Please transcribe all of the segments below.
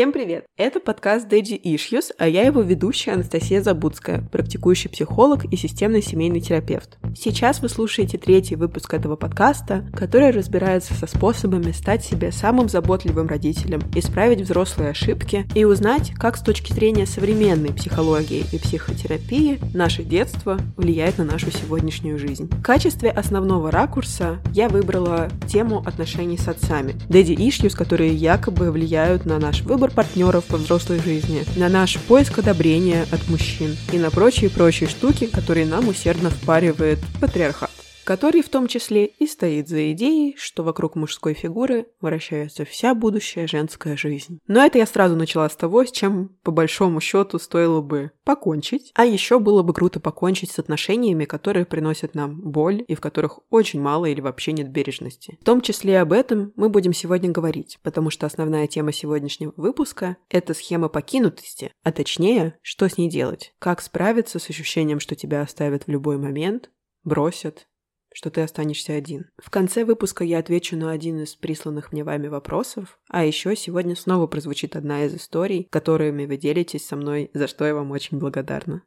Всем привет! Это подкаст Daddy Issues, а я его ведущая Анастасия Забудская, практикующий психолог и системный семейный терапевт. Сейчас вы слушаете третий выпуск этого подкаста, который разбирается со способами стать себе самым заботливым родителем, исправить взрослые ошибки и узнать, как с точки зрения современной психологии и психотерапии наше детство влияет на нашу сегодняшнюю жизнь. В качестве основного ракурса я выбрала тему отношений с отцами. Daddy Issues, которые якобы влияют на наш выбор выбор партнеров во взрослой жизни, на наш поиск одобрения от мужчин и на прочие-прочие штуки, которые нам усердно впаривает патриархат который в том числе и стоит за идеей, что вокруг мужской фигуры вращается вся будущая женская жизнь. Но это я сразу начала с того, с чем по большому счету стоило бы покончить. А еще было бы круто покончить с отношениями, которые приносят нам боль и в которых очень мало или вообще нет бережности. В том числе об этом мы будем сегодня говорить, потому что основная тема сегодняшнего выпуска – это схема покинутости, а точнее, что с ней делать, как справиться с ощущением, что тебя оставят в любой момент, бросят что ты останешься один. В конце выпуска я отвечу на один из присланных мне вами вопросов, а еще сегодня снова прозвучит одна из историй, которыми вы делитесь со мной, за что я вам очень благодарна.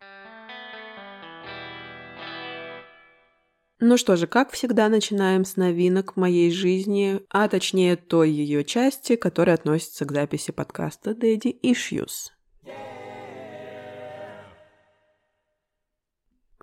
Ну что же, как всегда, начинаем с новинок моей жизни, а точнее той ее части, которая относится к записи подкаста Daddy Issues.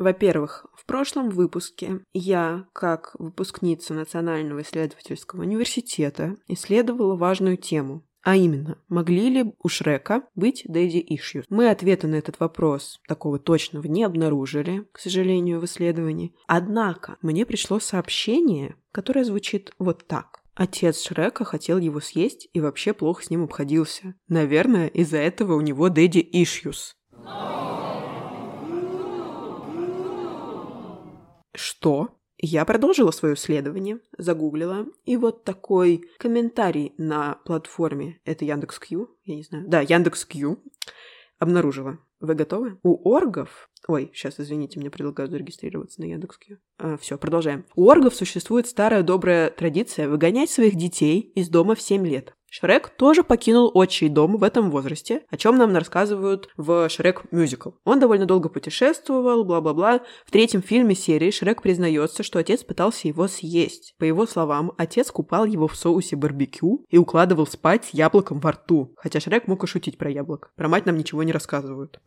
Во-первых, в прошлом выпуске я, как выпускница Национального исследовательского университета, исследовала важную тему, а именно, могли ли у Шрека быть Daddy Issues? Мы ответа на этот вопрос такого точного не обнаружили, к сожалению, в исследовании. Однако мне пришло сообщение, которое звучит вот так. Отец Шрека хотел его съесть и вообще плохо с ним обходился. Наверное, из-за этого у него Daddy Issues. Что? Я продолжила свое исследование, загуглила, и вот такой комментарий на платформе, это Яндекс.Кью, я не знаю, да, Яндекс.Кью, обнаружила. Вы готовы? У оргов... Ой, сейчас, извините, мне предлагают зарегистрироваться на Яндекс.Кью. А, все, продолжаем. У оргов существует старая добрая традиция выгонять своих детей из дома в 7 лет. Шрек тоже покинул отчий дом в этом возрасте, о чем нам рассказывают в Шрек Мюзикл. Он довольно долго путешествовал, бла-бла-бла. В третьем фильме серии Шрек признается, что отец пытался его съесть. По его словам, отец купал его в соусе барбекю и укладывал спать с яблоком во рту. Хотя Шрек мог и шутить про яблок. Про мать нам ничего не рассказывают.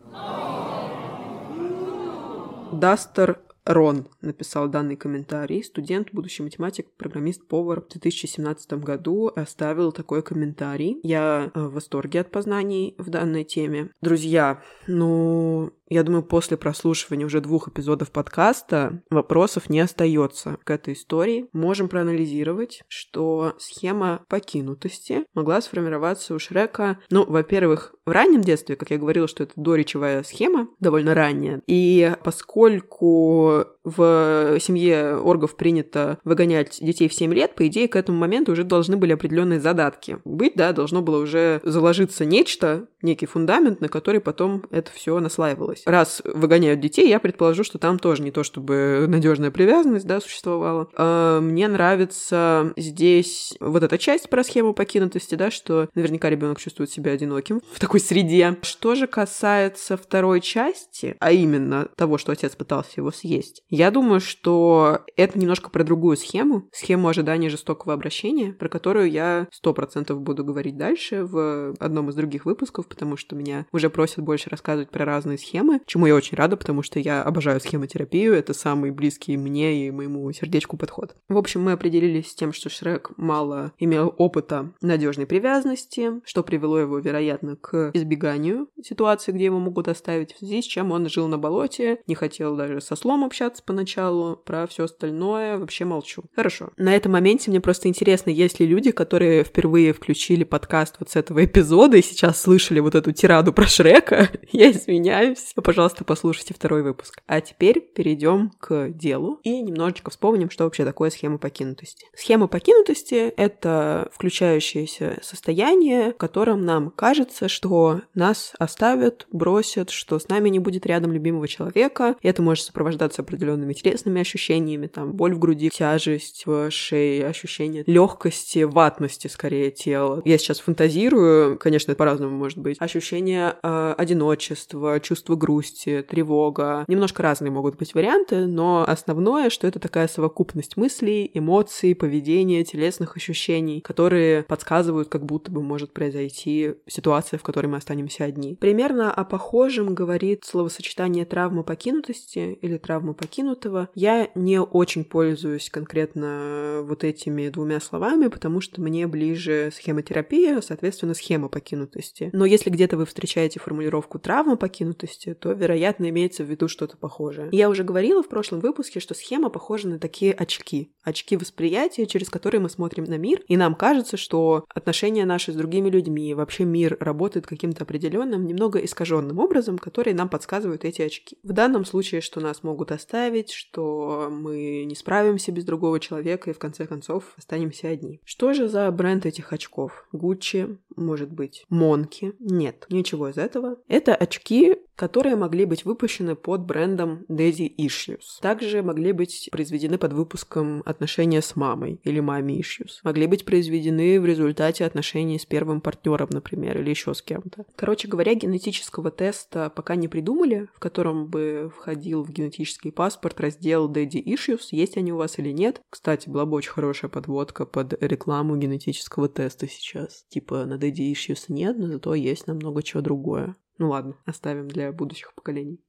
Дастер Рон написал данный комментарий. Студент, будущий математик, программист, повар в 2017 году оставил такой комментарий. Я э, в восторге от познаний в данной теме. Друзья, ну, я думаю, после прослушивания уже двух эпизодов подкаста вопросов не остается к этой истории. Можем проанализировать, что схема покинутости могла сформироваться у Шрека, ну, во-первых, в раннем детстве, как я говорила, что это доречевая схема, довольно ранняя. И поскольку в семье оргов принято выгонять детей в 7 лет, по идее, к этому моменту уже должны были определенные задатки. Быть, да, должно было уже заложиться нечто, некий фундамент, на который потом это все наслаивалось. Раз выгоняют детей, я предположу, что там тоже не то чтобы надежная привязанность, да, существовала. А мне нравится здесь вот эта часть про схему покинутости, да, что наверняка ребенок чувствует себя одиноким в такой среде. Что же касается второй части, а именно того, что отец пытался его съесть, я думаю, что это немножко про другую схему, схему ожидания жестокого обращения, про которую я сто процентов буду говорить дальше в одном из других выпусков, потому что меня уже просят больше рассказывать про разные схемы, чему я очень рада, потому что я обожаю схемотерапию, это самый близкий мне и моему сердечку подход. В общем, мы определились с тем, что Шрек мало имел опыта надежной привязанности, что привело его, вероятно, к избеганию ситуации, где его могут оставить, в связи с чем он жил на болоте, не хотел даже со слом общаться поначалу, про все остальное вообще молчу. Хорошо. На этом моменте мне просто интересно, есть ли люди, которые впервые включили подкаст вот с этого эпизода и сейчас слышали вот эту тираду про Шрека. Я извиняюсь. Пожалуйста, послушайте второй выпуск. А теперь перейдем к делу и немножечко вспомним, что вообще такое схема покинутости. Схема покинутости — это включающееся состояние, в котором нам кажется, что нас оставят, бросят, что с нами не будет рядом любимого человека. И это может сопровождаться определенными определенными телесными ощущениями, там боль в груди, тяжесть в шее, ощущение легкости, ватности скорее тела. Я сейчас фантазирую, конечно, это по-разному может быть. Ощущение э, одиночества, чувство грусти, тревога. Немножко разные могут быть варианты, но основное, что это такая совокупность мыслей, эмоций, поведения, телесных ощущений, которые подсказывают, как будто бы может произойти ситуация, в которой мы останемся одни. Примерно о похожем говорит словосочетание травма покинутости или травма покинутого. Я не очень пользуюсь конкретно вот этими двумя словами, потому что мне ближе схемотерапия, соответственно, схема покинутости. Но если где-то вы встречаете формулировку травма покинутости, то, вероятно, имеется в виду что-то похожее. Я уже говорила в прошлом выпуске, что схема похожа на такие очки. Очки восприятия, через которые мы смотрим на мир, и нам кажется, что отношения наши с другими людьми, вообще мир работает каким-то определенным, немного искаженным образом, который нам подсказывают эти очки. В данном случае, что нас могут оставить, что мы не справимся без другого человека и в конце концов останемся одни. Что же за бренд этих очков? Гуччи, может быть, Монки? Нет, ничего из этого. Это очки, которые могли быть выпущены под брендом Daddy Issues. Также могли быть произведены под выпуском отношения с мамой или маме Issues. Могли быть произведены в результате отношений с первым партнером, например, или еще с кем-то. Короче говоря, генетического теста пока не придумали, в котором бы входил в генетический паспорт раздел Daddy Issues, есть они у вас или нет. Кстати, была бы очень хорошая подводка под рекламу генетического теста сейчас. Типа на Daddy Issues нет, но зато есть намного чего другое. Ну ладно, оставим для будущих поколений.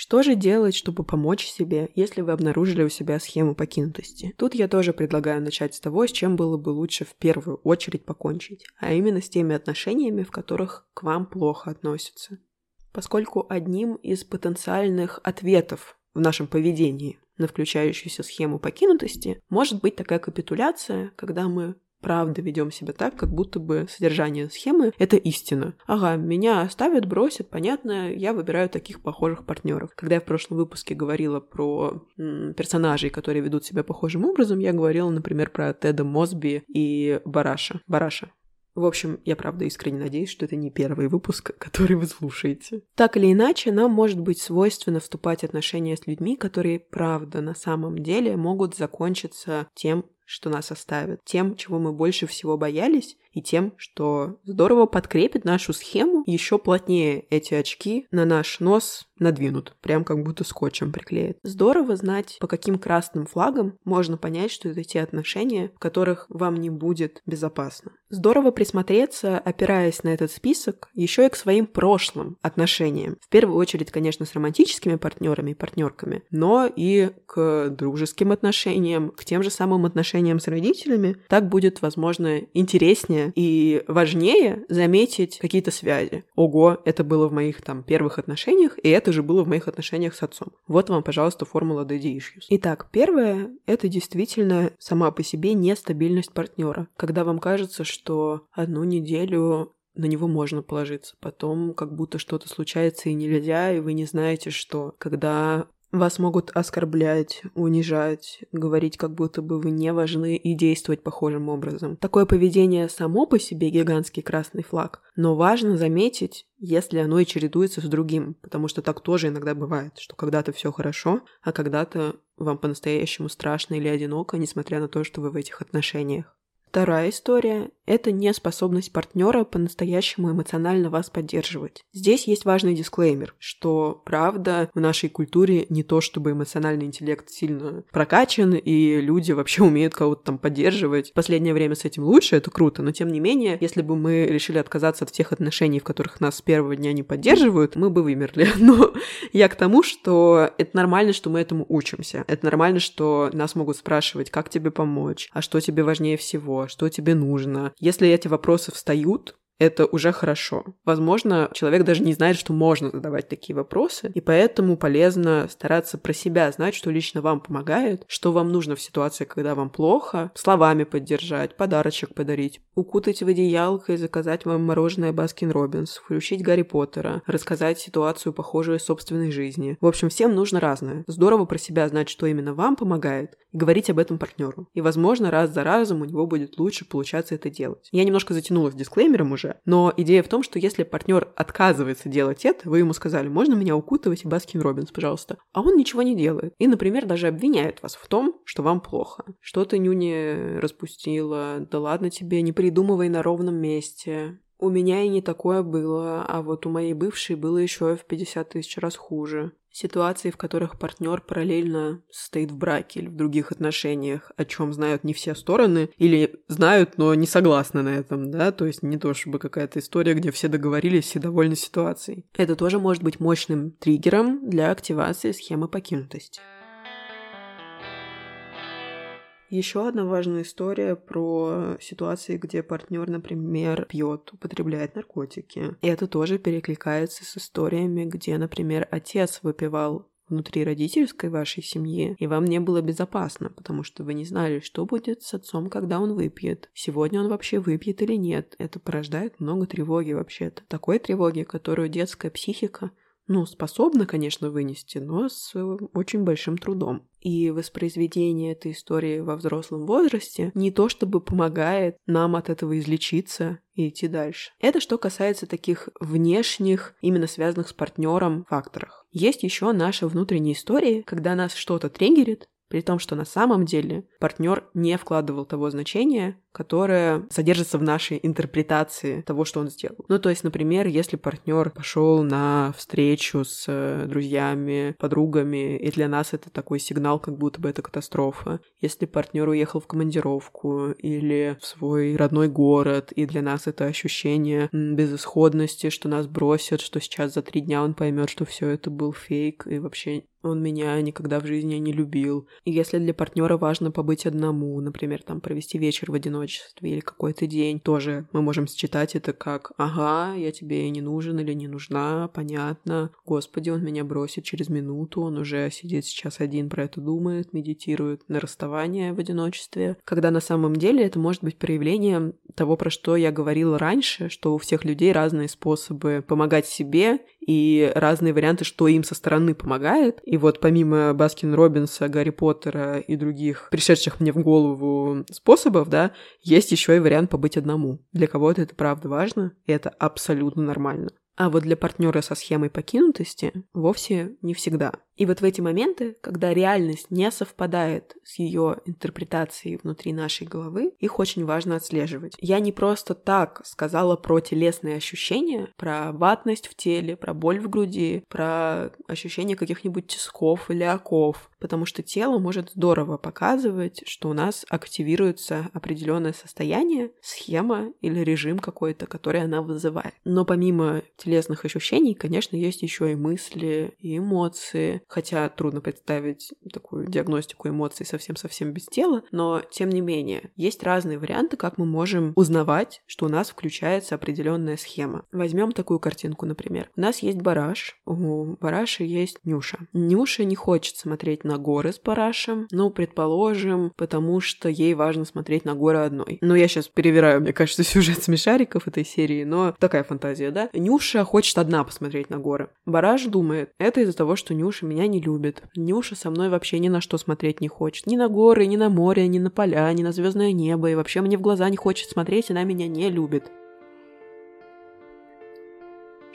Что же делать, чтобы помочь себе, если вы обнаружили у себя схему покинутости? Тут я тоже предлагаю начать с того, с чем было бы лучше в первую очередь покончить, а именно с теми отношениями, в которых к вам плохо относятся. Поскольку одним из потенциальных ответов в нашем поведении на включающуюся схему покинутости может быть такая капитуляция, когда мы правда ведем себя так, как будто бы содержание схемы — это истина. Ага, меня оставят, бросят, понятно, я выбираю таких похожих партнеров. Когда я в прошлом выпуске говорила про персонажей, которые ведут себя похожим образом, я говорила, например, про Теда Мосби и Бараша. Бараша. В общем, я правда искренне надеюсь, что это не первый выпуск, который вы слушаете. Так или иначе, нам может быть свойственно вступать в отношения с людьми, которые, правда, на самом деле могут закончиться тем, что нас оставят, тем, чего мы больше всего боялись, и тем, что здорово подкрепит нашу схему, еще плотнее эти очки на наш нос надвинут, прям как будто скотчем приклеят. Здорово знать, по каким красным флагам можно понять, что это те отношения, в которых вам не будет безопасно. Здорово присмотреться, опираясь на этот список, еще и к своим прошлым отношениям. В первую очередь, конечно, с романтическими партнерами и партнерками, но и к дружеским отношениям, к тем же самым отношениям с родителями. Так будет, возможно, интереснее и важнее заметить какие-то связи. Ого, это было в моих там первых отношениях, и это же было в моих отношениях с отцом. Вот вам, пожалуйста, формула Daddy Issues. Итак, первое — это действительно сама по себе нестабильность партнера. Когда вам кажется, что одну неделю на него можно положиться. Потом как будто что-то случается и нельзя, и вы не знаете, что. Когда вас могут оскорблять, унижать, говорить, как будто бы вы не важны и действовать похожим образом. Такое поведение само по себе гигантский красный флаг, но важно заметить, если оно и чередуется с другим, потому что так тоже иногда бывает, что когда-то все хорошо, а когда-то вам по-настоящему страшно или одиноко, несмотря на то, что вы в этих отношениях. Вторая история – это неспособность партнера по-настоящему эмоционально вас поддерживать. Здесь есть важный дисклеймер, что правда в нашей культуре не то, чтобы эмоциональный интеллект сильно прокачан, и люди вообще умеют кого-то там поддерживать. В последнее время с этим лучше, это круто, но тем не менее, если бы мы решили отказаться от всех отношений, в которых нас с первого дня не поддерживают, мы бы вымерли. Но я к тому, что это нормально, что мы этому учимся. Это нормально, что нас могут спрашивать, как тебе помочь, а что тебе важнее всего, что тебе нужно. Если эти вопросы встают, это уже хорошо. Возможно, человек даже не знает, что можно задавать такие вопросы, и поэтому полезно стараться про себя знать, что лично вам помогает, что вам нужно в ситуации, когда вам плохо, словами поддержать, подарочек подарить, укутать в одеялко и заказать вам мороженое Baskin Robbins, включить Гарри Поттера, рассказать ситуацию, похожую собственной жизни. В общем, всем нужно разное. Здорово про себя знать, что именно вам помогает, и говорить об этом партнеру. И, возможно, раз за разом у него будет лучше получаться это делать. Я немножко затянула с дисклеймером уже, хуже. Но идея в том, что если партнер отказывается делать это, вы ему сказали, можно меня укутывать и Baskin Robbins, пожалуйста. А он ничего не делает. И, например, даже обвиняет вас в том, что вам плохо. Что ты нюни распустила, да ладно тебе, не придумывай на ровном месте. У меня и не такое было, а вот у моей бывшей было еще в 50 тысяч раз хуже. Ситуации, в которых партнер параллельно стоит в браке или в других отношениях, о чем знают не все стороны, или знают, но не согласны на этом, да, то есть не то чтобы какая-то история, где все договорились и довольны ситуацией. Это тоже может быть мощным триггером для активации схемы покинутости. Еще одна важная история про ситуации, где партнер, например, пьет, употребляет наркотики. И это тоже перекликается с историями, где, например, отец выпивал внутри родительской вашей семьи, и вам не было безопасно, потому что вы не знали, что будет с отцом, когда он выпьет. Сегодня он вообще выпьет или нет. Это порождает много тревоги вообще-то. Такой тревоги, которую детская психика ну, способна, конечно, вынести, но с э, очень большим трудом. И воспроизведение этой истории во взрослом возрасте не то чтобы помогает нам от этого излечиться и идти дальше. Это что касается таких внешних, именно связанных с партнером факторах. Есть еще наши внутренние истории, когда нас что-то триггерит, при том, что на самом деле партнер не вкладывал того значения, которое содержится в нашей интерпретации того, что он сделал. Ну, то есть, например, если партнер пошел на встречу с э, друзьями, подругами, и для нас это такой сигнал, как будто бы это катастрофа. Если партнер уехал в командировку или в свой родной город, и для нас это ощущение безысходности, что нас бросят, что сейчас за три дня он поймет, что все это был фейк, и вообще он меня никогда в жизни не любил. И если для партнера важно побыть одному, например, там провести вечер в одиночестве или какой-то день, тоже мы можем считать это как «Ага, я тебе не нужен или не нужна, понятно. Господи, он меня бросит через минуту, он уже сидит сейчас один, про это думает, медитирует на расставание в одиночестве». Когда на самом деле это может быть проявлением того, про что я говорила раньше, что у всех людей разные способы помогать себе и разные варианты, что им со стороны помогает. И вот помимо Baskin Robbins'а, Гарри Поттера и других пришедших мне в голову способов, да, есть еще и вариант побыть одному. Для кого-то это правда важно, и это абсолютно нормально. А вот для партнера со схемой покинутости вовсе не всегда. И вот в эти моменты, когда реальность не совпадает с ее интерпретацией внутри нашей головы, их очень важно отслеживать. Я не просто так сказала про телесные ощущения, про ватность в теле, про боль в груди, про ощущение каких-нибудь тисков или оков, потому что тело может здорово показывать, что у нас активируется определенное состояние, схема или режим какой-то, который она вызывает. Но помимо телесных ощущений, конечно, есть еще и мысли, и эмоции, хотя трудно представить такую диагностику эмоций совсем-совсем без тела, но тем не менее, есть разные варианты, как мы можем узнавать, что у нас включается определенная схема. Возьмем такую картинку, например. У нас есть бараш, у бараши есть Нюша. Нюша не хочет смотреть на горы с барашем, ну, предположим, потому что ей важно смотреть на горы одной. Но я сейчас перевираю, мне кажется, сюжет смешариков этой серии, но такая фантазия, да? Нюша хочет одна посмотреть на горы. Бараш думает, это из-за того, что Нюша меня не любит. Нюша со мной вообще ни на что смотреть не хочет. Ни на горы, ни на море, ни на поля, ни на звездное небо. И вообще мне в глаза не хочет смотреть, она меня не любит.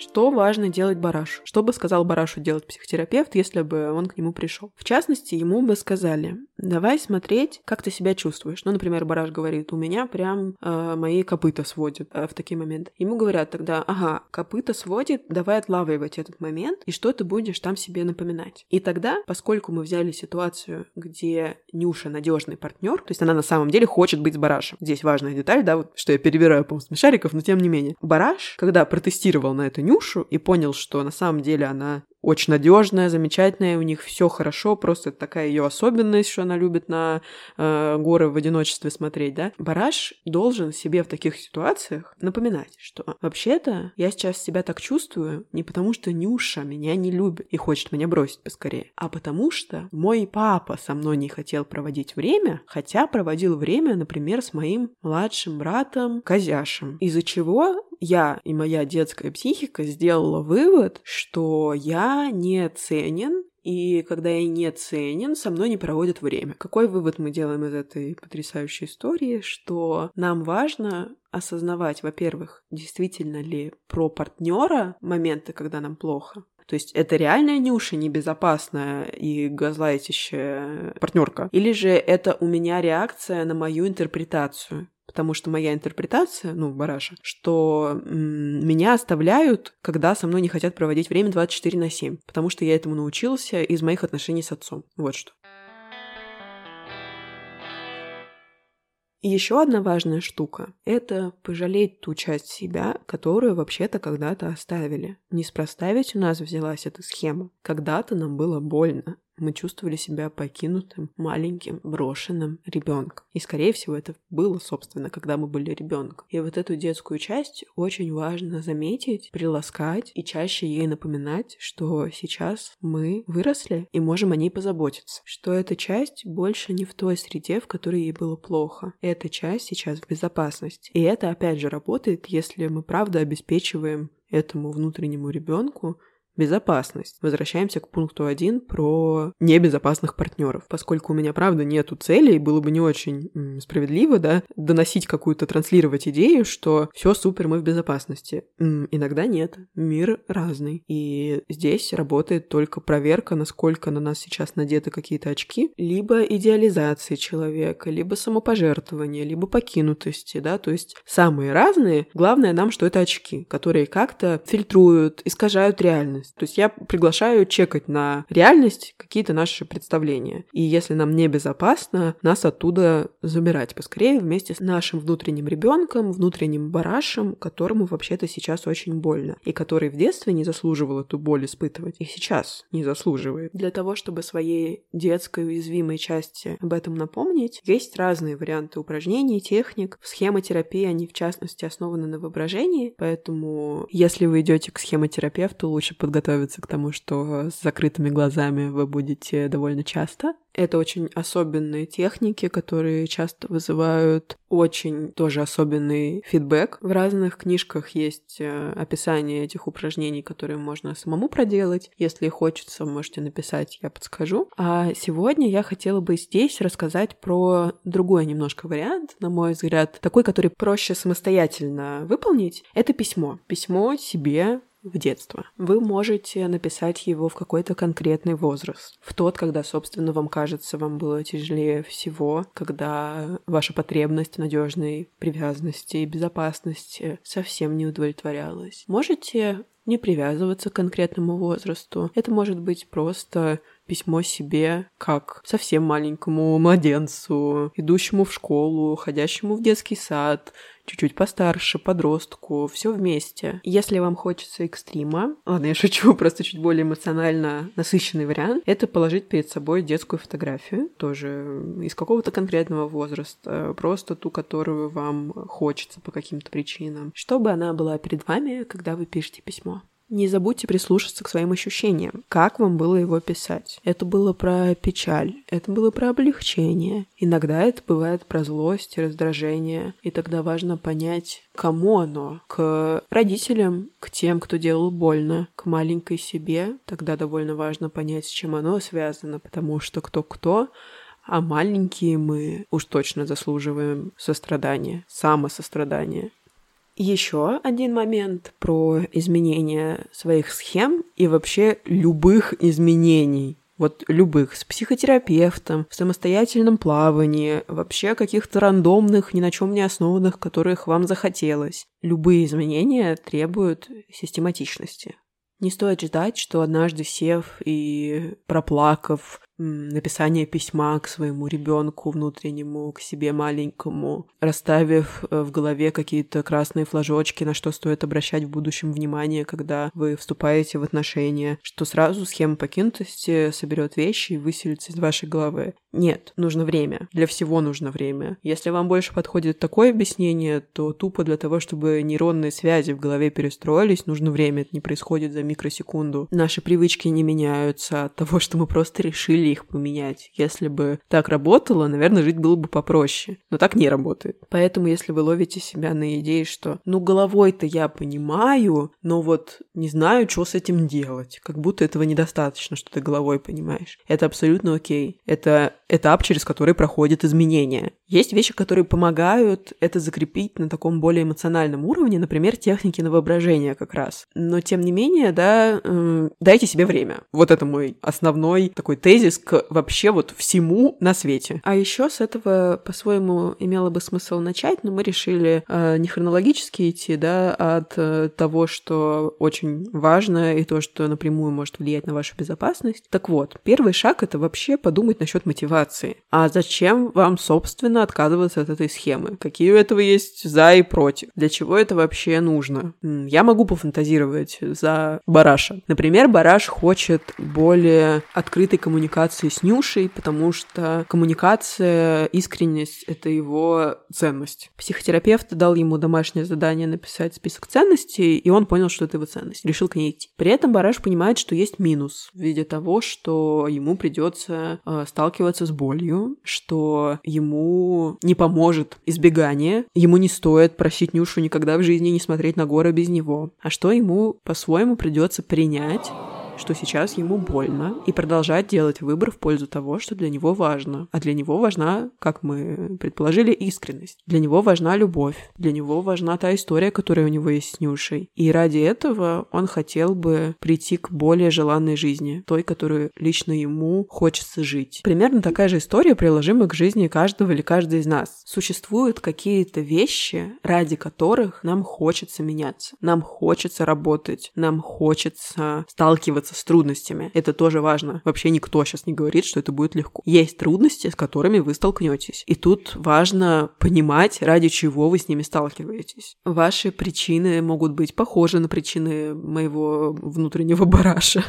Что важно делать Барашу? Что бы сказал Барашу делать психотерапевт, если бы он к нему пришел? В частности, ему бы сказали, давай смотреть, как ты себя чувствуешь. Ну, например, Бараш говорит, у меня прям э, мои копыта сводят э, в такие моменты. Ему говорят тогда, ага, копыта сводит, давай отлавливать этот момент, и что ты будешь там себе напоминать. И тогда, поскольку мы взяли ситуацию, где Нюша надежный партнер, то есть она на самом деле хочет быть с Барашем. Здесь важная деталь, да, вот, что я перебираю по смешариков, но тем не менее. Бараш, когда протестировал на эту Нюшу, Нюшу и понял, что на самом деле она очень надежная, замечательная, у них все хорошо, просто такая ее особенность, что она любит на э, горы в одиночестве смотреть, да. Бараш должен себе в таких ситуациях напоминать, что вообще-то я сейчас себя так чувствую не потому, что Нюша меня не любит и хочет меня бросить поскорее, а потому что мой папа со мной не хотел проводить время, хотя проводил время, например, с моим младшим братом Козяшем, из-за чего я и моя детская психика сделала вывод, что я не ценен и когда я не ценен, со мной не проводят время. Какой вывод мы делаем из этой потрясающей истории? Что нам важно осознавать, во-первых, действительно ли про партнера моменты, когда нам плохо, то есть это реальная Нюша, небезопасная и газлайтящая партнерка? Или же это у меня реакция на мою интерпретацию? Потому что моя интерпретация, ну, бараша, что м- меня оставляют, когда со мной не хотят проводить время 24 на 7. Потому что я этому научился из моих отношений с отцом. Вот что. И еще одна важная штука — это пожалеть ту часть себя, которую вообще-то когда-то оставили. Неспроста ведь у нас взялась эта схема. Когда-то нам было больно, мы чувствовали себя покинутым, маленьким, брошенным ребенком. И, скорее всего, это было, собственно, когда мы были ребенком. И вот эту детскую часть очень важно заметить, приласкать и чаще ей напоминать, что сейчас мы выросли и можем о ней позаботиться. Что эта часть больше не в той среде, в которой ей было плохо. Эта часть сейчас в безопасности. И это, опять же, работает, если мы правда обеспечиваем этому внутреннему ребенку Безопасность. Возвращаемся к пункту 1 про небезопасных партнеров. Поскольку у меня, правда, нету целей, было бы не очень справедливо, да, доносить какую-то, транслировать идею, что все супер, мы в безопасности. Иногда нет. Мир разный. И здесь работает только проверка, насколько на нас сейчас надеты какие-то очки, либо идеализации человека, либо самопожертвования, либо покинутости, да, то есть самые разные. Главное нам, что это очки, которые как-то фильтруют, искажают реальность реальность. То есть я приглашаю чекать на реальность какие-то наши представления. И если нам небезопасно, нас оттуда забирать поскорее вместе с нашим внутренним ребенком, внутренним барашем, которому вообще-то сейчас очень больно. И который в детстве не заслуживал эту боль испытывать. И сейчас не заслуживает. Для того, чтобы своей детской уязвимой части об этом напомнить, есть разные варианты упражнений, техник. Схемотерапии, они в частности основаны на воображении, поэтому если вы идете к схемотерапевту, лучше подготовиться подготовиться к тому, что с закрытыми глазами вы будете довольно часто. Это очень особенные техники, которые часто вызывают очень тоже особенный фидбэк. В разных книжках есть э, описание этих упражнений, которые можно самому проделать. Если хочется, можете написать, я подскажу. А сегодня я хотела бы здесь рассказать про другой немножко вариант, на мой взгляд, такой, который проще самостоятельно выполнить. Это письмо. Письмо себе в детство. Вы можете написать его в какой-то конкретный возраст. В тот, когда, собственно, вам кажется, вам было тяжелее всего, когда ваша потребность в надежной привязанности и безопасности совсем не удовлетворялась. Можете не привязываться к конкретному возрасту. Это может быть просто письмо себе как совсем маленькому младенцу, идущему в школу, ходящему в детский сад, чуть-чуть постарше, подростку, все вместе. Если вам хочется экстрима, ладно, я шучу, просто чуть более эмоционально насыщенный вариант, это положить перед собой детскую фотографию, тоже из какого-то конкретного возраста, просто ту, которую вам хочется по каким-то причинам, чтобы она была перед вами, когда вы пишете письмо. Не забудьте прислушаться к своим ощущениям. Как вам было его писать? Это было про печаль, это было про облегчение. Иногда это бывает про злость раздражение. И тогда важно понять, кому оно. К родителям, к тем, кто делал больно, к маленькой себе. Тогда довольно важно понять, с чем оно связано, потому что кто-кто, а маленькие мы уж точно заслуживаем сострадания, самосострадания. Еще один момент про изменение своих схем и вообще любых изменений. Вот любых, с психотерапевтом, в самостоятельном плавании, вообще каких-то рандомных, ни на чем не основанных, которых вам захотелось. Любые изменения требуют систематичности. Не стоит ждать, что однажды сев и проплакав, написание письма к своему ребенку внутреннему, к себе маленькому, расставив э, в голове какие-то красные флажочки, на что стоит обращать в будущем внимание, когда вы вступаете в отношения, что сразу схема покинутости соберет вещи и выселится из вашей головы. Нет, нужно время. Для всего нужно время. Если вам больше подходит такое объяснение, то тупо для того, чтобы нейронные связи в голове перестроились, нужно время. Это не происходит за микросекунду. Наши привычки не меняются от того, что мы просто решили их поменять. Если бы так работало, наверное, жить было бы попроще. Но так не работает. Поэтому, если вы ловите себя на идее, что ну головой-то я понимаю, но вот не знаю, что с этим делать. Как будто этого недостаточно, что ты головой понимаешь. Это абсолютно окей. Это этап, через который проходят изменения. Есть вещи, которые помогают это закрепить на таком более эмоциональном уровне, например, техники на воображение как раз. Но тем не менее, да, э, дайте себе время. Вот это мой основной такой тезис к вообще вот всему на свете. А еще с этого по-своему имело бы смысл начать, но мы решили э, не хронологически идти, да, от э, того, что очень важно и то, что напрямую может влиять на вашу безопасность. Так вот, первый шаг это вообще подумать насчет мотивации. А зачем вам, собственно, отказываться от этой схемы? Какие у этого есть за и против? Для чего это вообще нужно? Я могу пофантазировать за Бараша. Например, Бараш хочет более открытой коммуникации с Нюшей, потому что коммуникация, искренность — это его ценность. Психотерапевт дал ему домашнее задание написать список ценностей, и он понял, что это его ценность. Решил к ней идти. При этом Бараш понимает, что есть минус в виде того, что ему придется э, сталкиваться с болью, что ему не поможет избегание, ему не стоит просить Нюшу никогда в жизни не смотреть на горы без него, а что ему по-своему придется принять что сейчас ему больно, и продолжать делать выбор в пользу того, что для него важно. А для него важна, как мы предположили, искренность. Для него важна любовь. Для него важна та история, которая у него есть с Нюшей. И ради этого он хотел бы прийти к более желанной жизни, той, которую лично ему хочется жить. Примерно такая же история приложима к жизни каждого или каждой из нас. Существуют какие-то вещи, ради которых нам хочется меняться. Нам хочется работать. Нам хочется сталкиваться сталкиваться с трудностями. Это тоже важно. Вообще никто сейчас не говорит, что это будет легко. Есть трудности, с которыми вы столкнетесь. И тут важно понимать, ради чего вы с ними сталкиваетесь. Ваши причины могут быть похожи на причины моего внутреннего бараша.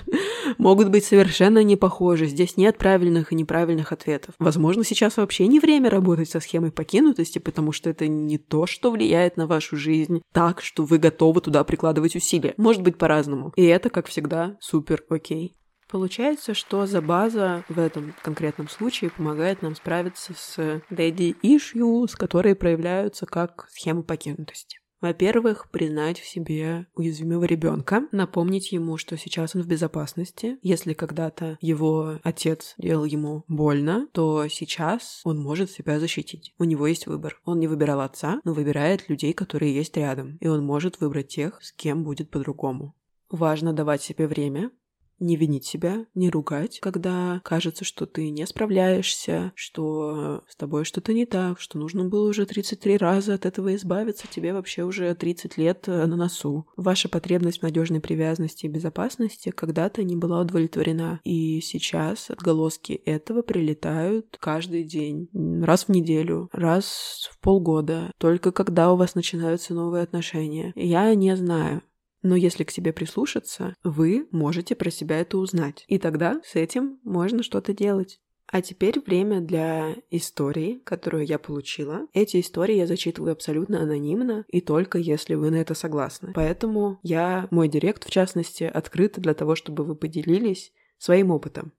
могут быть совершенно не похожи. Здесь нет правильных и неправильных ответов. Возможно, сейчас вообще не время работать со схемой покинутости, потому что это не то, что влияет на вашу жизнь так, что вы готовы туда прикладывать усилия. Может быть по-разному. И это, как всегда, супер супер окей. Получается, что за база в этом конкретном случае помогает нам справиться с daddy issues, которые проявляются как схема покинутости. Во-первых, признать в себе уязвимого ребенка, напомнить ему, что сейчас он в безопасности. Если когда-то его отец делал ему больно, то сейчас он может себя защитить. У него есть выбор. Он не выбирал отца, но выбирает людей, которые есть рядом. И он может выбрать тех, с кем будет по-другому. Важно давать себе время, не винить себя, не ругать, когда кажется, что ты не справляешься, что с тобой что-то не так, что нужно было уже 33 раза от этого избавиться, тебе вообще уже 30 лет э, на носу. Ваша потребность в надежной привязанности и безопасности когда-то не была удовлетворена, и сейчас отголоски этого прилетают каждый день, раз в неделю, раз в полгода, только когда у вас начинаются новые отношения. Я не знаю, но если к себе прислушаться, вы можете про себя это узнать. И тогда с этим можно что-то делать. А теперь время для истории, которую я получила. Эти истории я зачитываю абсолютно анонимно и только если вы на это согласны. Поэтому я, мой директ в частности, открыт для того, чтобы вы поделились своим опытом.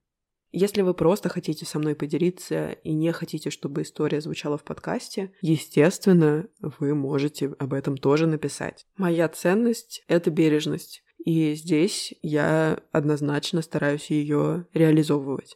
Если вы просто хотите со мной поделиться и не хотите, чтобы история звучала в подкасте, естественно, вы можете об этом тоже написать. Моя ценность — это бережность. И здесь я однозначно стараюсь ее реализовывать.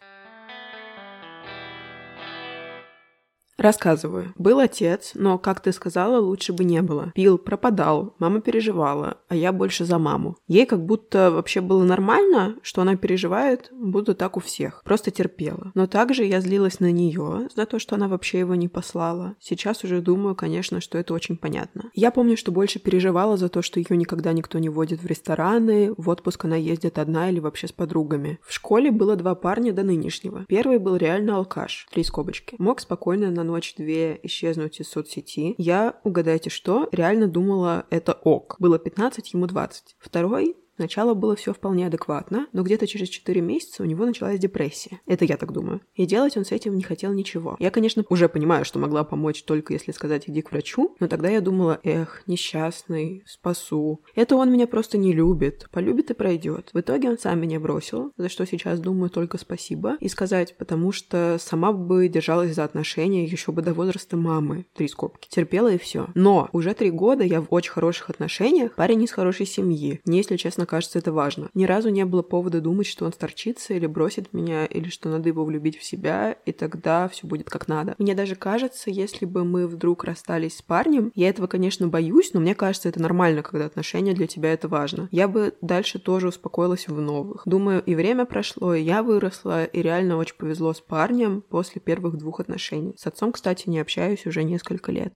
Рассказываю. Был отец, но, как ты сказала, лучше бы не было. Пил, пропадал, мама переживала, а я больше за маму. Ей как будто вообще было нормально, что она переживает, будто так у всех. Просто терпела. Но также я злилась на нее за то, что она вообще его не послала. Сейчас уже думаю, конечно, что это очень понятно. Я помню, что больше переживала за то, что ее никогда никто не водит в рестораны, в отпуск она ездит одна или вообще с подругами. В школе было два парня до нынешнего. Первый был реально алкаш, три скобочки. Мог спокойно на ночь-две исчезнуть из соцсети, я, угадайте что, реально думала, это ок. Было 15, ему 20. Второй Сначала было все вполне адекватно, но где-то через 4 месяца у него началась депрессия. Это я так думаю. И делать он с этим не хотел ничего. Я, конечно, уже понимаю, что могла помочь только если сказать «иди к врачу», но тогда я думала «эх, несчастный, спасу». Это он меня просто не любит. Полюбит и пройдет. В итоге он сам меня бросил, за что сейчас думаю только спасибо. И сказать, потому что сама бы держалась за отношения еще бы до возраста мамы. Три скобки. Терпела и все. Но уже три года я в очень хороших отношениях, парень из хорошей семьи. Мне, если честно, кажется это важно. Ни разу не было повода думать, что он сторчится или бросит меня, или что надо его влюбить в себя, и тогда все будет как надо. Мне даже кажется, если бы мы вдруг расстались с парнем, я этого, конечно, боюсь, но мне кажется, это нормально, когда отношения для тебя это важно. Я бы дальше тоже успокоилась в новых. Думаю, и время прошло, и я выросла, и реально очень повезло с парнем после первых двух отношений. С отцом, кстати, не общаюсь уже несколько лет.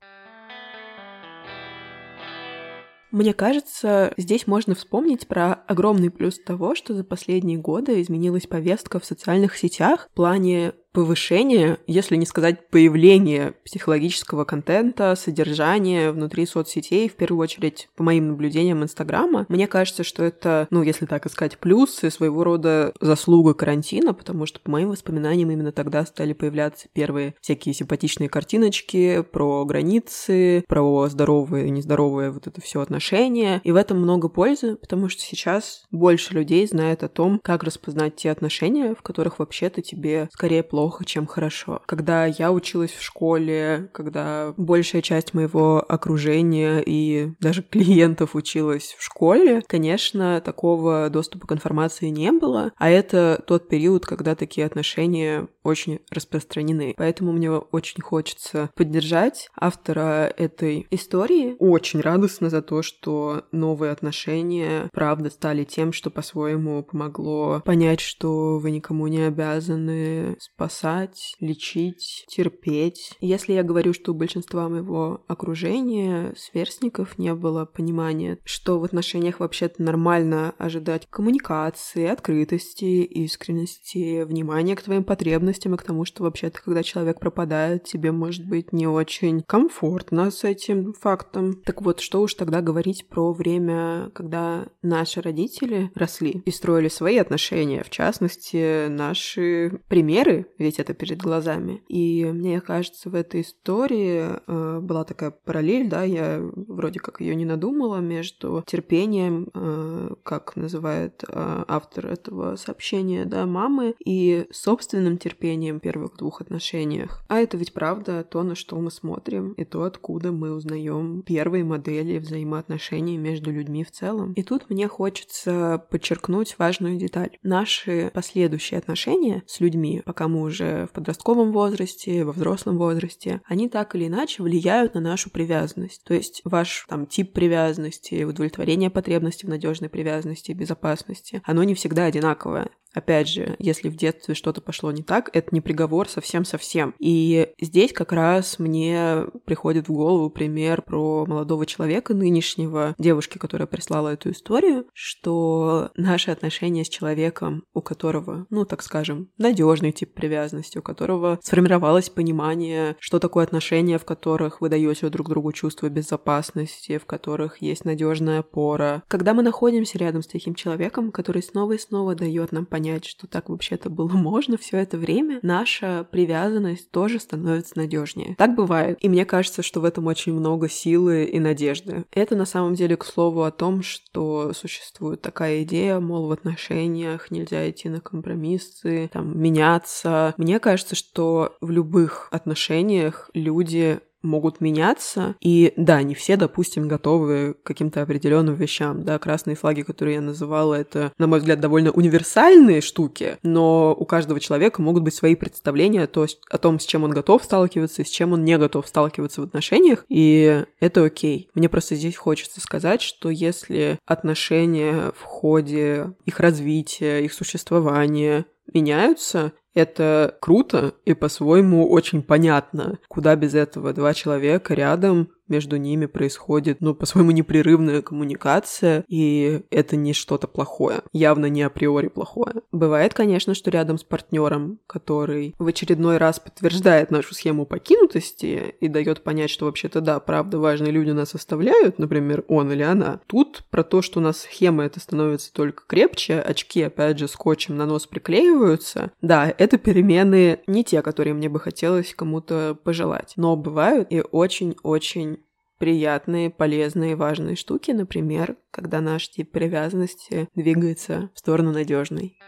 Мне кажется, здесь можно вспомнить про огромный плюс того, что за последние годы изменилась повестка в социальных сетях в плане повышение, если не сказать появление психологического контента, содержания внутри соцсетей, в первую очередь, по моим наблюдениям Инстаграма. Мне кажется, что это, ну, если так искать плюсы, своего рода заслуга карантина, потому что, по моим воспоминаниям, именно тогда стали появляться первые всякие симпатичные картиночки про границы, про здоровые и нездоровые вот это все отношения. И в этом много пользы, потому что сейчас больше людей знает о том, как распознать те отношения, в которых вообще-то тебе скорее плохо плохо, чем хорошо. Когда я училась в школе, когда большая часть моего окружения и даже клиентов училась в школе, конечно, такого доступа к информации не было, а это тот период, когда такие отношения очень распространены. Поэтому мне очень хочется поддержать автора этой истории. Очень радостно за то, что новые отношения, правда, стали тем, что по-своему помогло понять, что вы никому не обязаны спасать спасать, лечить, терпеть. Если я говорю, что у большинства моего окружения, сверстников, не было понимания, что в отношениях вообще-то нормально ожидать коммуникации, открытости, искренности, внимания к твоим потребностям и к тому, что вообще-то, когда человек пропадает, тебе может быть не очень комфортно с этим фактом. Так вот, что уж тогда говорить про время, когда наши родители росли и строили свои отношения, в частности, наши примеры ведь это перед глазами. И мне кажется, в этой истории э, была такая параллель, да, я вроде как ее не надумала, между терпением, э, как называет э, автор этого сообщения, да, мамы, и собственным терпением в первых двух отношениях. А это ведь правда то, на что мы смотрим, и то, откуда мы узнаем первые модели взаимоотношений между людьми в целом. И тут мне хочется подчеркнуть важную деталь. Наши последующие отношения с людьми, пока мы уже в подростковом возрасте, во взрослом возрасте, они так или иначе влияют на нашу привязанность. То есть ваш там тип привязанности, удовлетворение потребностей в надежной привязанности безопасности, оно не всегда одинаковое. Опять же, если в детстве что-то пошло не так, это не приговор совсем-совсем. И здесь как раз мне приходит в голову пример про молодого человека нынешнего, девушки, которая прислала эту историю, что наши отношения с человеком, у которого, ну, так скажем, надежный тип привязанности, у которого сформировалось понимание, что такое отношения, в которых вы даете друг другу чувство безопасности, в которых есть надежная опора. Когда мы находимся рядом с таким человеком, который снова и снова дает нам понять, понять, что так вообще-то было можно все это время, наша привязанность тоже становится надежнее. Так бывает. И мне кажется, что в этом очень много силы и надежды. Это на самом деле, к слову, о том, что существует такая идея, мол, в отношениях нельзя идти на компромиссы, там, меняться. Мне кажется, что в любых отношениях люди могут меняться. И да, не все, допустим, готовы к каким-то определенным вещам. Да, красные флаги, которые я называла, это, на мой взгляд, довольно универсальные штуки, но у каждого человека могут быть свои представления то, о том, с чем он готов сталкиваться и с чем он не готов сталкиваться в отношениях, и это окей. Мне просто здесь хочется сказать, что если отношения в ходе их развития, их существования меняются, это круто и по-своему очень понятно. Куда без этого два человека рядом между ними происходит, ну, по-своему, непрерывная коммуникация, и это не что-то плохое, явно не априори плохое. Бывает, конечно, что рядом с партнером, который в очередной раз подтверждает нашу схему покинутости и дает понять, что вообще-то да, правда, важные люди нас оставляют, например, он или она. Тут про то, что у нас схема это становится только крепче, очки, опять же, скотчем на нос приклеиваются. Да, это перемены не те, которые мне бы хотелось кому-то пожелать, но бывают и очень-очень приятные, полезные, важные штуки, например, когда наш тип привязанности двигается в сторону надежной.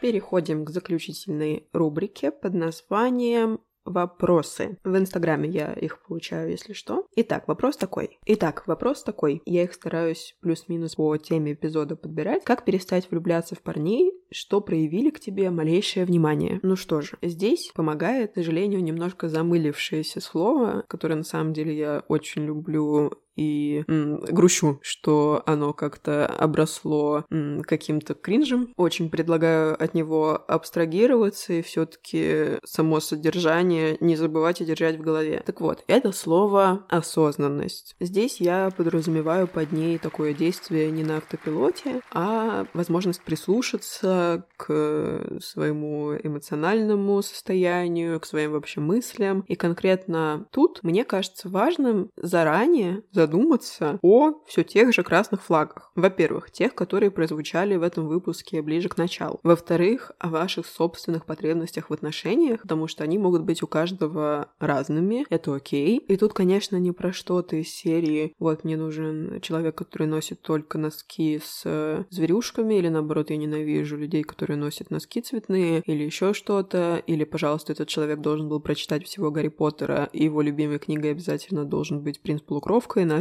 Переходим к заключительной рубрике под названием вопросы. В Инстаграме я их получаю, если что. Итак, вопрос такой. Итак, вопрос такой. Я их стараюсь плюс-минус по теме эпизода подбирать. Как перестать влюбляться в парней, что проявили к тебе малейшее внимание? Ну что же, здесь помогает, к сожалению, немножко замылившееся слово, которое на самом деле я очень люблю и м, грущу, что оно как-то обросло м, каким-то кринжем. Очень предлагаю от него абстрагироваться и все-таки само содержание не забывать и держать в голове. Так вот, это слово осознанность. Здесь я подразумеваю под ней такое действие не на автопилоте, а возможность прислушаться к своему эмоциональному состоянию, к своим вообще мыслям. И конкретно тут мне кажется важным заранее, за задуматься о все тех же красных флагах. Во-первых, тех, которые прозвучали в этом выпуске ближе к началу. Во-вторых, о ваших собственных потребностях в отношениях, потому что они могут быть у каждого разными, это окей. И тут, конечно, не про что-то из серии «Вот мне нужен человек, который носит только носки с э, зверюшками», или наоборот, я ненавижу людей, которые носят носки цветные, или еще что-то, или, пожалуйста, этот человек должен был прочитать всего Гарри Поттера, и его любимой книгой обязательно должен быть «Принц Полукровка», иначе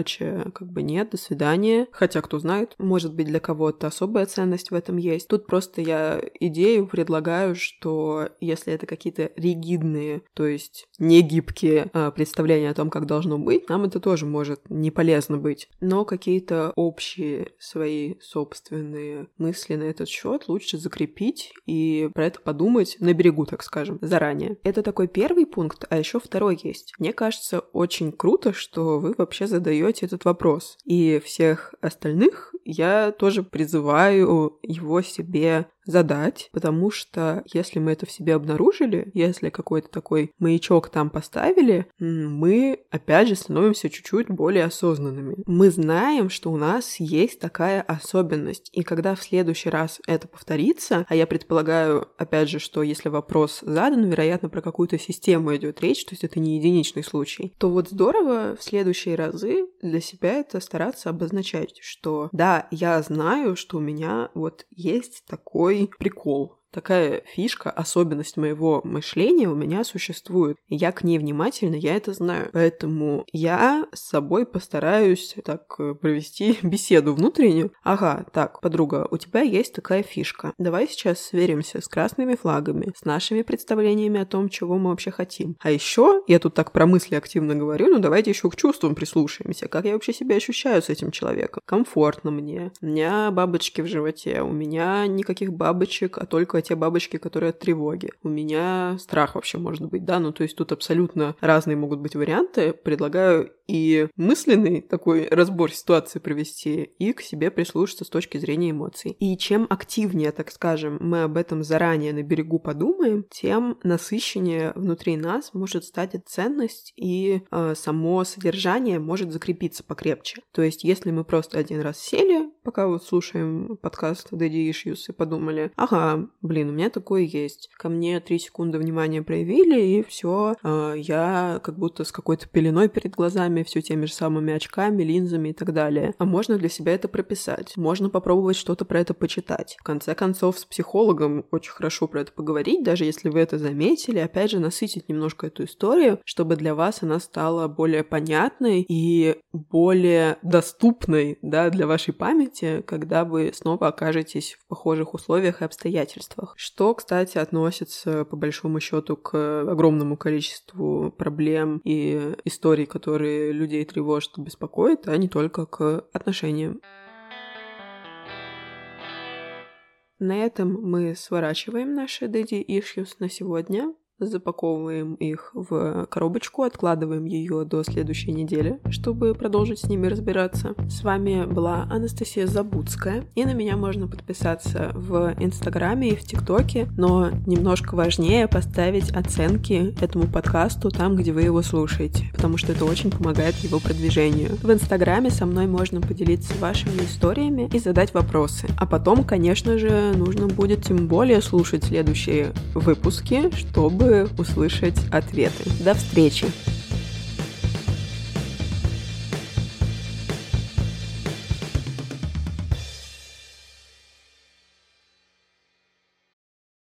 как бы нет, до свидания. Хотя, кто знает, может быть, для кого-то особая ценность в этом есть. Тут просто я идею предлагаю, что если это какие-то ригидные, то есть не гибкие а, представления о том, как должно быть, нам это тоже может не полезно быть. Но какие-то общие свои собственные мысли на этот счет лучше закрепить и про это подумать на берегу, так скажем, заранее. Это такой первый пункт, а еще второй есть. Мне кажется, очень круто, что вы вообще задаете задаете этот вопрос. И всех остальных я тоже призываю его себе задать, потому что если мы это в себе обнаружили, если какой-то такой маячок там поставили, мы опять же становимся чуть-чуть более осознанными. Мы знаем, что у нас есть такая особенность, и когда в следующий раз это повторится, а я предполагаю, опять же, что если вопрос задан, вероятно, про какую-то систему идет речь, то есть это не единичный случай, то вот здорово в следующие разы для себя это стараться обозначать, что да, я знаю, что у меня вот есть такой прикол такая фишка, особенность моего мышления у меня существует. Я к ней внимательна, я это знаю. Поэтому я с собой постараюсь так э, провести беседу внутреннюю. Ага, так, подруга, у тебя есть такая фишка. Давай сейчас сверимся с красными флагами, с нашими представлениями о том, чего мы вообще хотим. А еще, я тут так про мысли активно говорю, ну давайте еще к чувствам прислушаемся. Как я вообще себя ощущаю с этим человеком? Комфортно мне. У меня бабочки в животе. У меня никаких бабочек, а только те бабочки, которые от тревоги. У меня страх вообще может быть, да, ну то есть тут абсолютно разные могут быть варианты. Предлагаю и мысленный такой разбор ситуации провести, и к себе прислушаться с точки зрения эмоций. И чем активнее, так скажем, мы об этом заранее на берегу подумаем, тем насыщеннее внутри нас может стать ценность, и э, само содержание может закрепиться покрепче. То есть, если мы просто один раз сели, пока вот слушаем подкаст Daddy Issues и подумали, ага, блин, у меня такое есть. Ко мне три секунды внимания проявили, и все, э, я как будто с какой-то пеленой перед глазами, все теми же самыми очками, линзами и так далее. А можно для себя это прописать. Можно попробовать что-то про это почитать. В конце концов, с психологом очень хорошо про это поговорить, даже если вы это заметили. Опять же, насытить немножко эту историю, чтобы для вас она стала более понятной и более доступной да, для вашей памяти, когда вы снова окажетесь в похожих условиях и обстоятельствах. Что, кстати, относится по большому счету к огромному количеству проблем и историй, которые людей тревожит и беспокоит, а не только к отношениям. На этом мы сворачиваем наши Daddy Issues на сегодня. Запаковываем их в коробочку, откладываем ее до следующей недели, чтобы продолжить с ними разбираться. С вами была Анастасия Забудская, и на меня можно подписаться в Инстаграме и в ТикТоке, но немножко важнее поставить оценки этому подкасту там, где вы его слушаете, потому что это очень помогает его продвижению. В Инстаграме со мной можно поделиться вашими историями и задать вопросы. А потом, конечно же, нужно будет тем более слушать следующие выпуски, услышать ответы. До встречи!